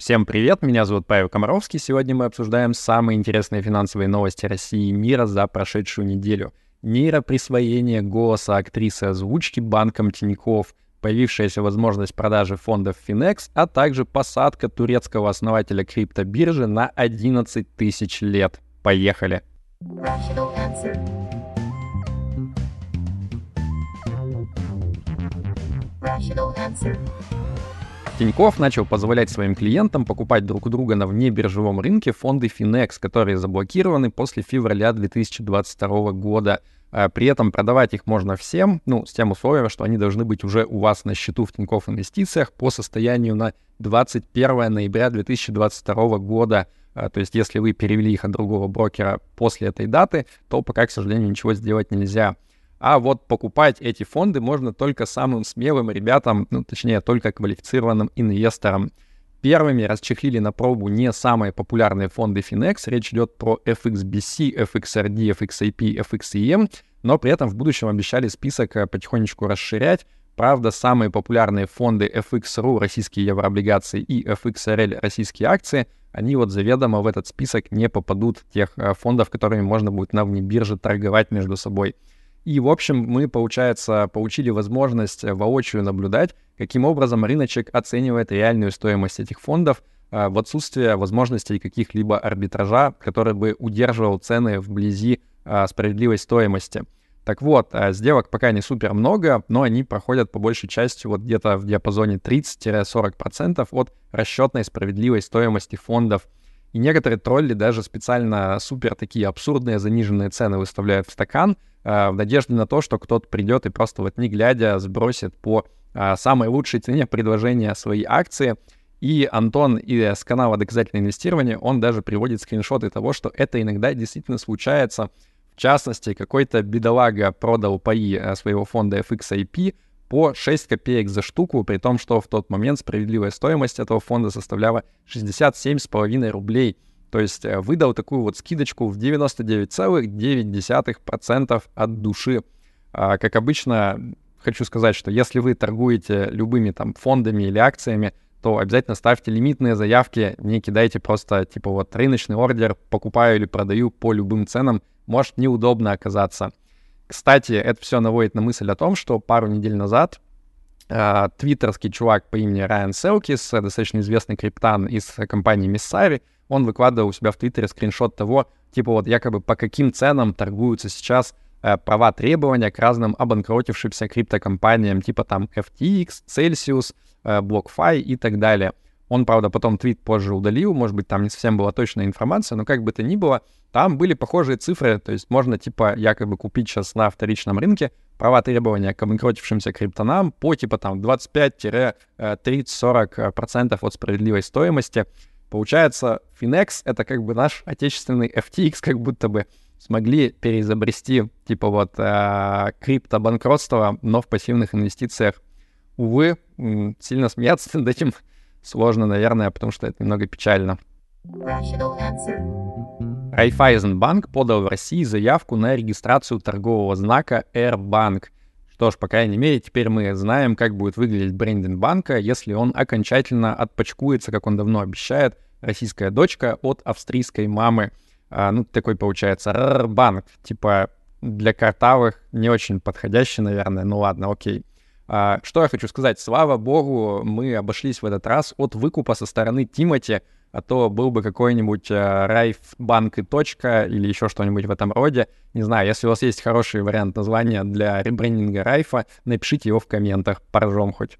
Всем привет, меня зовут Павел Комаровский. Сегодня мы обсуждаем самые интересные финансовые новости России и мира за прошедшую неделю. Нейроприсвоение голоса актрисы озвучки банком Тинькофф, появившаяся возможность продажи фондов Finex, а также посадка турецкого основателя криптобиржи на 11 тысяч лет. Поехали! Rational answer. Тиньков начал позволять своим клиентам покупать друг у друга на внебиржевом рынке фонды Finex, которые заблокированы после февраля 2022 года. А при этом продавать их можно всем, ну, с тем условием, что они должны быть уже у вас на счету в Тинькофф Инвестициях по состоянию на 21 ноября 2022 года. А, то есть, если вы перевели их от другого брокера после этой даты, то пока, к сожалению, ничего сделать нельзя. А вот покупать эти фонды можно только самым смелым ребятам, ну, точнее, только квалифицированным инвесторам. Первыми расчехлили на пробу не самые популярные фонды Finex. Речь идет про FXBC, FXRD, FXAP, FXEM, но при этом в будущем обещали список э, потихонечку расширять. Правда, самые популярные фонды FXRU, российские еврооблигации, и FXRL, российские акции, они вот заведомо в этот список не попадут тех э, фондов, которыми можно будет на бирже торговать между собой. И, в общем, мы, получается, получили возможность э, воочию наблюдать, каким образом рыночек оценивает реальную стоимость этих фондов э, в отсутствие возможностей каких-либо арбитража, который бы удерживал цены вблизи э, справедливой стоимости. Так вот, сделок пока не супер много, но они проходят по большей части вот где-то в диапазоне 30-40% от расчетной справедливой стоимости фондов. И некоторые тролли даже специально супер такие абсурдные заниженные цены выставляют в стакан — Э, в надежде на то, что кто-то придет и просто вот не глядя сбросит по э, самой лучшей цене предложения свои акции. И Антон из канала «Доказательное инвестирование», он даже приводит скриншоты того, что это иногда действительно случается. В частности, какой-то бедолага продал паи э, своего фонда FXIP по 6 копеек за штуку, при том, что в тот момент справедливая стоимость этого фонда составляла 67,5 рублей — то есть э, выдал такую вот скидочку в 99,9% от души. А, как обычно, хочу сказать, что если вы торгуете любыми там фондами или акциями, то обязательно ставьте лимитные заявки, не кидайте просто типа вот рыночный ордер, покупаю или продаю по любым ценам, может неудобно оказаться. Кстати, это все наводит на мысль о том, что пару недель назад э, твиттерский чувак по имени Райан Селкис, достаточно известный криптан из компании Missari, он выкладывал у себя в Твиттере скриншот того, типа вот якобы по каким ценам торгуются сейчас э, права требования к разным обанкротившимся криптокомпаниям, типа там FTX, Celsius, э, BlockFi и так далее. Он, правда, потом твит позже удалил, может быть, там не совсем была точная информация, но как бы то ни было, там были похожие цифры, то есть можно, типа, якобы купить сейчас на вторичном рынке права требования к обанкротившимся криптонам по, типа, там, 25-30-40% от справедливой стоимости. Получается, Finex — это как бы наш отечественный FTX, как будто бы смогли переизобрести, типа вот, э, криптобанкротство, но в пассивных инвестициях. Увы, сильно смеяться над этим сложно, наверное, потому что это немного печально. Райфайзенбанк подал в России заявку на регистрацию торгового знака AirBank — что ж, по крайней мере, теперь мы знаем, как будет выглядеть брендинг банка, если он окончательно отпочкуется, как он давно обещает, российская дочка от австрийской мамы. А, ну, такой получается банк, типа для картавых не очень подходящий, наверное. Ну ладно, окей. А, что я хочу сказать? Слава богу, мы обошлись в этот раз от выкупа со стороны Тимати а то был бы какой-нибудь э, Райфбанк и точка или еще что-нибудь в этом роде. Не знаю, если у вас есть хороший вариант названия для ребрендинга Райфа, напишите его в комментах, поржем хоть.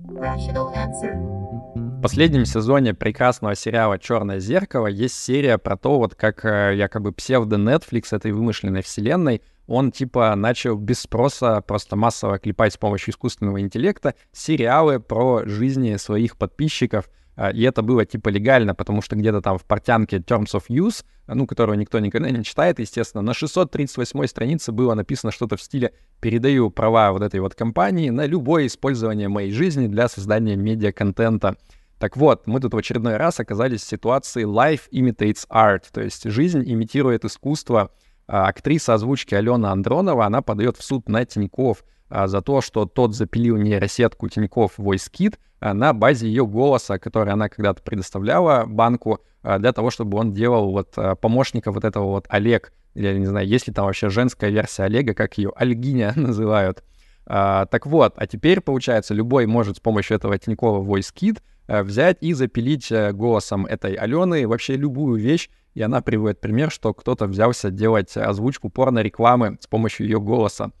В последнем сезоне прекрасного сериала «Черное зеркало» есть серия про то, вот как э, якобы псевдо-Netflix этой вымышленной вселенной, он типа начал без спроса просто массово клепать с помощью искусственного интеллекта сериалы про жизни своих подписчиков — а, и это было типа легально, потому что где-то там в портянке Terms of Use, ну, которую никто никогда не читает, естественно, на 638 странице было написано что-то в стиле «передаю права вот этой вот компании на любое использование моей жизни для создания медиа-контента». Так вот, мы тут в очередной раз оказались в ситуации life imitates art, то есть жизнь имитирует искусство. Актриса озвучки Алена Андронова, она подает в суд на Тиньков за то, что тот запилил нейросетку Тиньков VoiceKit на базе ее голоса, который она когда-то предоставляла банку для того, чтобы он делал вот помощника вот этого вот Олег, или, не знаю, есть ли там вообще женская версия Олега, как ее Альгиня называют. А, так вот, а теперь, получается, любой может с помощью этого Тинькова VoiceKit а, взять и запилить а, голосом этой Алены вообще любую вещь, и она приводит пример, что кто-то взялся делать озвучку порно-рекламы с помощью ее голоса.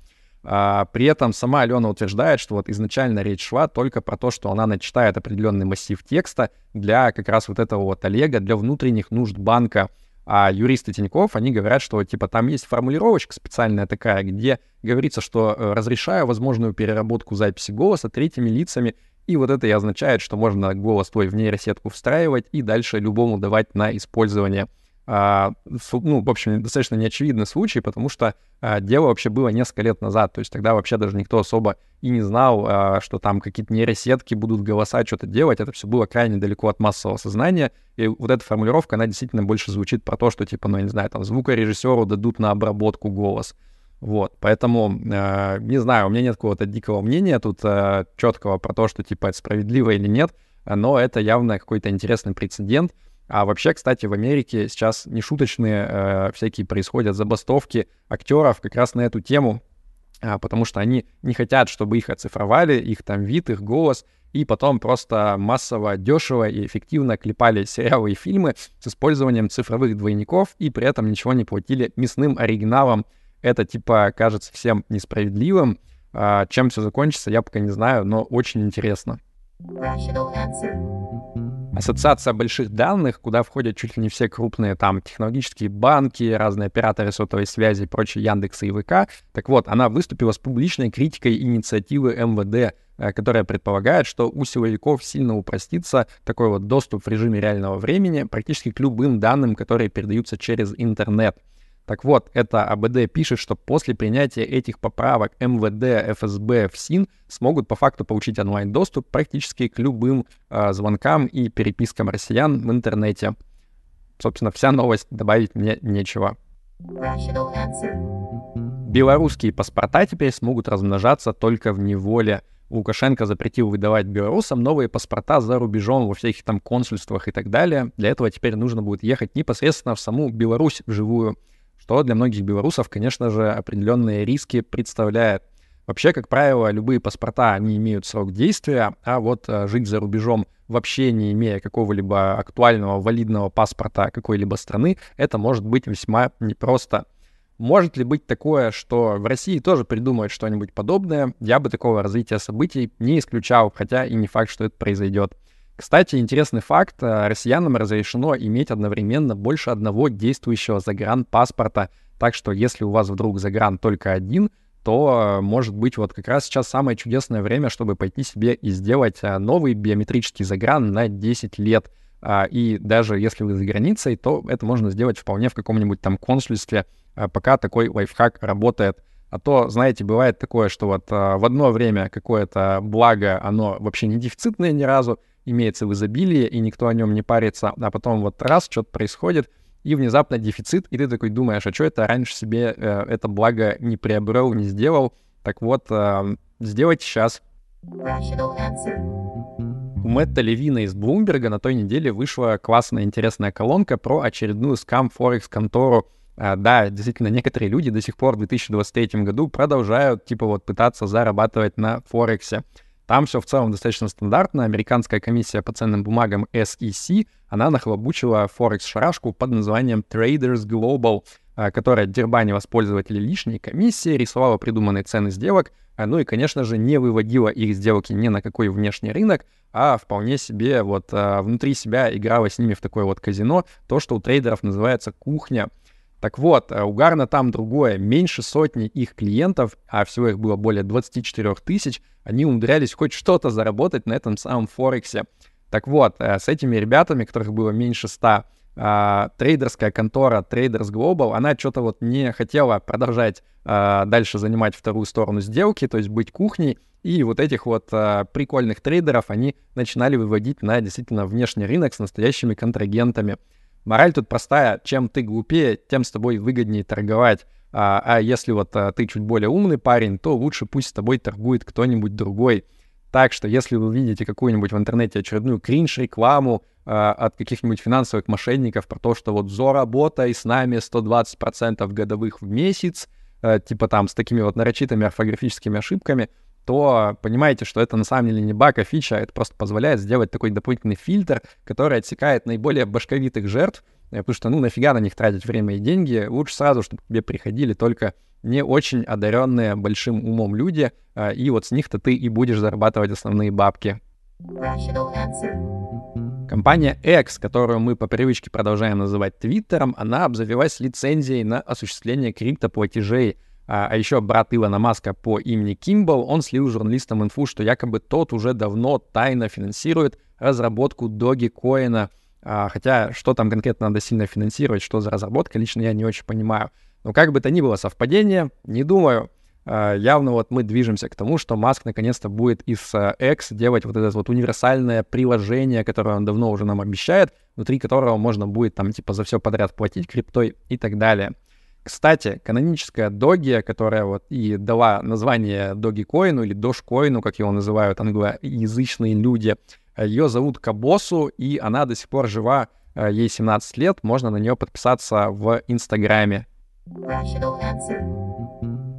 А, при этом сама Алена утверждает, что вот изначально речь шла только про то, что она начитает определенный массив текста для как раз вот этого вот Олега, для внутренних нужд банка, а юристы Тиньков, они говорят, что типа там есть формулировочка специальная такая, где говорится, что э, разрешаю возможную переработку записи голоса третьими лицами, и вот это и означает, что можно голос твой в нейросетку встраивать и дальше любому давать на использование. А, ну, в общем, достаточно неочевидный случай, потому что а, дело вообще было несколько лет назад, то есть тогда вообще даже никто особо и не знал, а, что там какие-то нейросетки будут голоса что-то делать, это все было крайне далеко от массового сознания, и вот эта формулировка, она действительно больше звучит про то, что, типа, ну, я не знаю, там, звукорежиссеру дадут на обработку голос, вот, поэтому, э, не знаю, у меня нет какого-то дикого мнения тут э, четкого про то, что, типа, это справедливо или нет, но это явно какой-то интересный прецедент, а вообще, кстати, в Америке сейчас нешуточные э, всякие происходят забастовки актеров как раз на эту тему, э, потому что они не хотят, чтобы их оцифровали, их там вид, их голос, и потом просто массово, дешево и эффективно клепали сериалы и фильмы с использованием цифровых двойников и при этом ничего не платили мясным оригиналам. Это, типа, кажется всем несправедливым. А, чем все закончится, я пока не знаю, но очень интересно. Ассоциация больших данных, куда входят чуть ли не все крупные там технологические банки, разные операторы сотовой связи и прочие Яндекс и ВК. Так вот, она выступила с публичной критикой инициативы МВД, э, которая предполагает, что у силовиков сильно упростится такой вот доступ в режиме реального времени практически к любым данным, которые передаются через интернет. Так вот, это АБД пишет, что после принятия этих поправок МВД, ФСБ, ФСИН смогут по факту получить онлайн-доступ практически к любым э, звонкам и перепискам россиян в интернете. Собственно, вся новость, добавить мне нечего. Белорусские паспорта теперь смогут размножаться только в неволе. Лукашенко запретил выдавать белорусам новые паспорта за рубежом во всяких там консульствах и так далее. Для этого теперь нужно будет ехать непосредственно в саму Беларусь вживую что для многих белорусов, конечно же, определенные риски представляет. Вообще, как правило, любые паспорта, они имеют срок действия, а вот а, жить за рубежом вообще не имея какого-либо актуального, валидного паспорта какой-либо страны, это может быть весьма непросто. Может ли быть такое, что в России тоже придумают что-нибудь подобное? Я бы такого развития событий не исключал, хотя и не факт, что это произойдет. Кстати, интересный факт. Э, россиянам разрешено иметь одновременно больше одного действующего загранпаспорта. Так что если у вас вдруг загран только один, то, э, может быть, вот как раз сейчас самое чудесное время, чтобы пойти себе и сделать э, новый биометрический загран на 10 лет. А, и даже если вы за границей, то это можно сделать вполне в каком-нибудь там консульстве, пока такой лайфхак работает. А то, знаете, бывает такое, что вот в одно время какое-то благо, оно вообще не дефицитное ни разу, имеется в изобилии, и никто о нем не парится, а потом вот раз что-то происходит, и внезапно дефицит, и ты такой думаешь, а что это раньше себе э, это благо не приобрел, не сделал? Так вот, э, сделайте сейчас. У Мэтта Левина из Блумберга на той неделе вышла классная интересная колонка про очередную скам Форекс контору. А, да, действительно, некоторые люди до сих пор в 2023 году продолжают, типа, вот пытаться зарабатывать на Форексе. Там все в целом достаточно стандартно. Американская комиссия по ценным бумагам SEC, она нахлобучила Форекс-шарашку под названием Traders Global, а, которая дербанила с пользователей лишние комиссии, рисовала придуманные цены сделок, а, ну и, конечно же, не выводила их сделки ни на какой внешний рынок, а вполне себе вот а, внутри себя играла с ними в такое вот казино, то, что у трейдеров называется кухня — так вот, э, у Гарна там другое. Меньше сотни их клиентов, а всего их было более 24 тысяч, они умудрялись хоть что-то заработать на этом самом Форексе. Так вот, э, с этими ребятами, которых было меньше 100, а, трейдерская контора Traders Global, она что-то вот не хотела продолжать а, дальше занимать вторую сторону сделки, то есть быть кухней, и вот этих вот а, прикольных трейдеров они начинали выводить на действительно внешний рынок с настоящими контрагентами. Мораль тут простая. Чем ты глупее, тем с тобой выгоднее торговать. А, а если вот а, ты чуть более умный парень, то лучше пусть с тобой торгует кто-нибудь другой. Так что, если вы видите какую-нибудь в интернете очередную кринж-рекламу э, от каких-нибудь финансовых мошенников про то, что вот заработай с нами 120% годовых в месяц, э, типа там с такими вот нарочитыми орфографическими ошибками, то понимаете, что это на самом деле не баг, а фича, это просто позволяет сделать такой дополнительный фильтр, который отсекает наиболее башковитых жертв, э, потому что, ну, нафига на них тратить время и деньги, лучше сразу, чтобы к тебе приходили только не очень одаренные большим умом люди, а, и вот с них-то ты и будешь зарабатывать основные бабки. Компания X, которую мы по привычке продолжаем называть Твиттером, она обзавелась лицензией на осуществление криптоплатежей. А, а еще брат Илона Маска по имени Кимбл, он слил журналистам инфу, что якобы тот уже давно тайно финансирует разработку Dogecoin. А, хотя что там конкретно надо сильно финансировать, что за разработка, лично я не очень понимаю. Но как бы то ни было совпадение, не думаю. Uh, явно вот мы движемся к тому, что Маск наконец-то будет из uh, X делать вот это вот универсальное приложение, которое он давно уже нам обещает, внутри которого можно будет там типа за все подряд платить криптой и так далее. Кстати, каноническая Доги, которая вот и дала название Dogecoin или Dogecoin, как его называют англоязычные люди, ее зовут Кабосу, и она до сих пор жива, ей 17 лет, можно на нее подписаться в Инстаграме.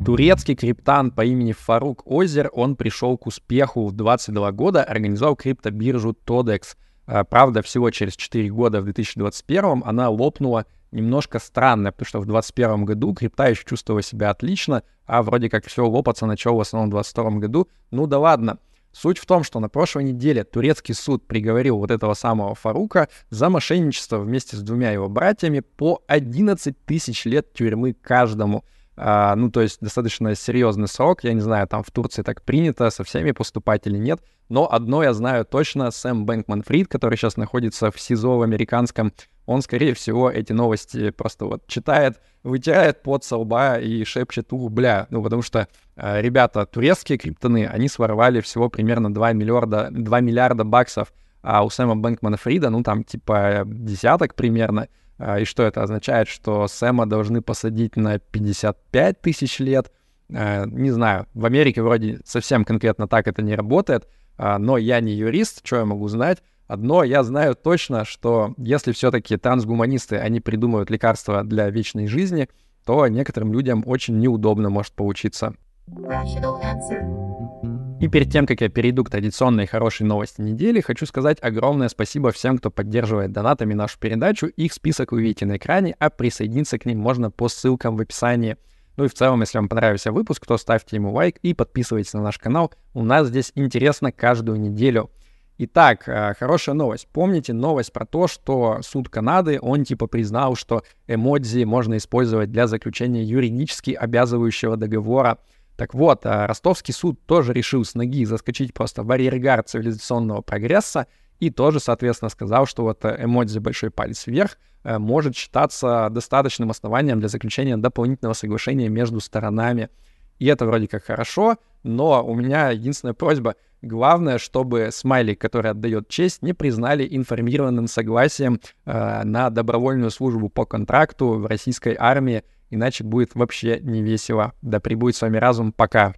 Турецкий криптан по имени Фарук Озер, он пришел к успеху в 22 года, организовал криптобиржу Todex. А, правда, всего через 4 года, в 2021, она лопнула немножко странно, потому что в 2021 году крипта еще чувствовала себя отлично, а вроде как все лопаться начало в основном в 2022 году. Ну да ладно. Суть в том, что на прошлой неделе турецкий суд приговорил вот этого самого Фарука за мошенничество вместе с двумя его братьями по 11 тысяч лет тюрьмы каждому. А, ну, то есть достаточно серьезный срок. Я не знаю, там в Турции так принято со всеми поступать или нет. Но одно я знаю точно, Сэм Бэнкман Фрид, который сейчас находится в СИЗО в американском, он, скорее всего, эти новости просто вот читает, вытирает под со лба и шепчет, ух, бля, ну, потому что э, ребята, турецкие криптоны, они своровали всего примерно 2 миллиарда, 2 миллиарда баксов, а у Сэма Бэнкмана Фрида, ну, там, типа, десяток примерно, э, и что это означает, что Сэма должны посадить на 55 тысяч лет, э, не знаю, в Америке вроде совсем конкретно так это не работает, э, но я не юрист, что я могу знать, Одно я знаю точно, что если все-таки трансгуманисты, они придумают лекарства для вечной жизни, то некоторым людям очень неудобно может получиться. И перед тем, как я перейду к традиционной хорошей новости недели, хочу сказать огромное спасибо всем, кто поддерживает донатами нашу передачу. Их список вы видите на экране, а присоединиться к ним можно по ссылкам в описании. Ну и в целом, если вам понравился выпуск, то ставьте ему лайк и подписывайтесь на наш канал. У нас здесь интересно каждую неделю. Итак, э, хорошая новость. Помните новость про то, что суд Канады, он типа признал, что эмодзи можно использовать для заключения юридически обязывающего договора. Так вот, э, ростовский суд тоже решил с ноги заскочить просто в арьергард цивилизационного прогресса и тоже, соответственно, сказал, что вот э, эмодзи большой палец вверх может считаться достаточным основанием для заключения дополнительного соглашения между сторонами. И это вроде как хорошо, но у меня единственная просьба — Главное, чтобы смайлик, который отдает честь, не признали информированным согласием э, на добровольную службу по контракту в российской армии, иначе будет вообще не весело. Да прибудет с вами разум, пока.